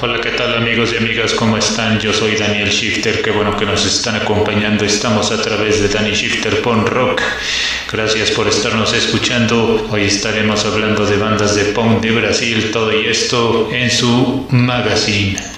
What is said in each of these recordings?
Hola, ¿qué tal amigos y amigas? ¿Cómo están? Yo soy Daniel Shifter, qué bueno que nos están acompañando. Estamos a través de Danny Shifter Punk Rock. Gracias por estarnos escuchando. Hoy estaremos hablando de bandas de punk de Brasil, todo y esto en su magazine.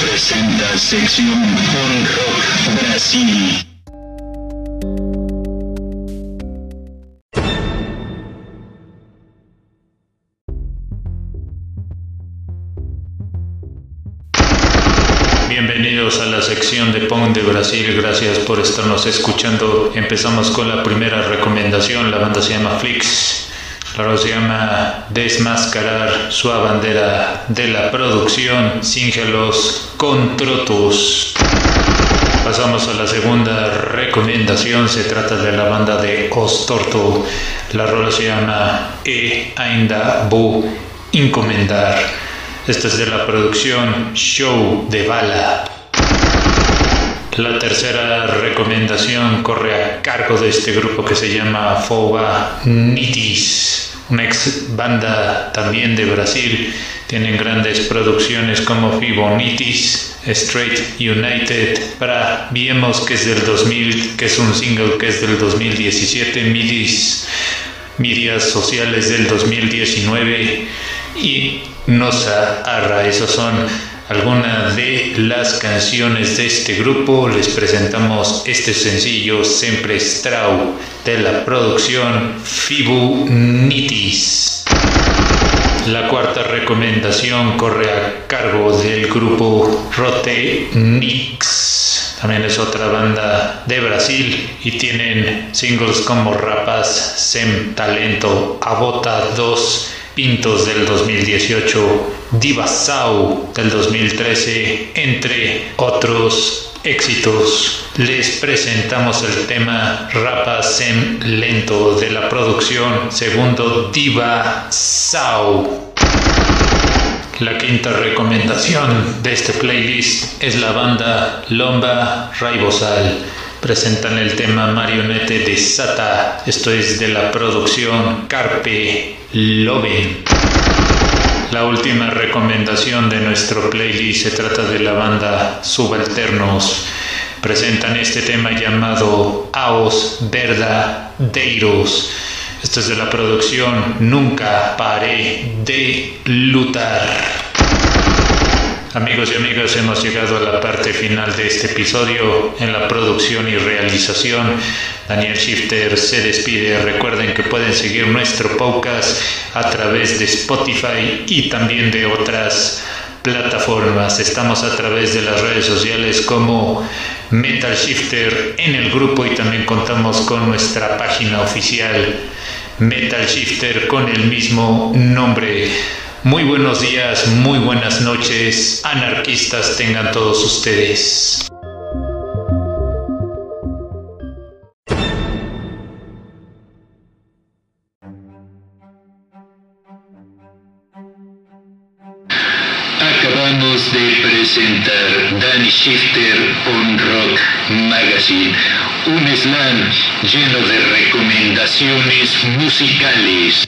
Presenta sección Punk Rock Brasil. Bienvenidos a la sección de Punk de Brasil, gracias por estarnos escuchando. Empezamos con la primera recomendación, la banda se llama Flix. Se llama Desmascarar su bandera de la producción, Síngelos Controtus. Pasamos a la segunda recomendación, se trata de la banda de Ostorto. La rola se llama E Ainda Bu Encomendar. Esta es de la producción Show de Bala. La tercera recomendación corre a cargo de este grupo que se llama Foba Nitis, una ex banda también de Brasil. Tienen grandes producciones como Fibonitis, Straight United, para Viemos que es del 2000, que es un single que es del 2017, Midis, Medias Sociales del 2019 y Nosa Arra. Esos son algunas de las canciones de este grupo. Les presentamos este sencillo Sempre Strau de la producción Fibu Nitis. La cuarta recomendación corre a cargo del grupo Rote Nix. También es otra banda de Brasil y tienen singles como Rapas, Sem Talento, Abota 2, Pintos del 2018, Divasau del 2013, entre otros éxitos. Les presentamos el tema Rapasem Lento de la producción segundo Divasau. La quinta recomendación de este playlist es la banda Lomba Raibosal. Presentan el tema Marionete de Sata. Esto es de la producción Carpe Loven. La última recomendación de nuestro playlist se trata de la banda Subalternos. Presentan este tema llamado Aos Verdadeiros. Esto es de la producción Nunca Paré de Lutar. Amigos y amigas, hemos llegado a la parte final de este episodio en la producción y realización. Daniel Shifter se despide. Recuerden que pueden seguir nuestro podcast a través de Spotify y también de otras plataformas. Estamos a través de las redes sociales como Metal Shifter en el grupo y también contamos con nuestra página oficial Metal Shifter con el mismo nombre. Muy buenos días, muy buenas noches, anarquistas tengan todos ustedes. Acabamos de presentar Danny Shifter on Rock Magazine, un slam lleno de recomendaciones musicales.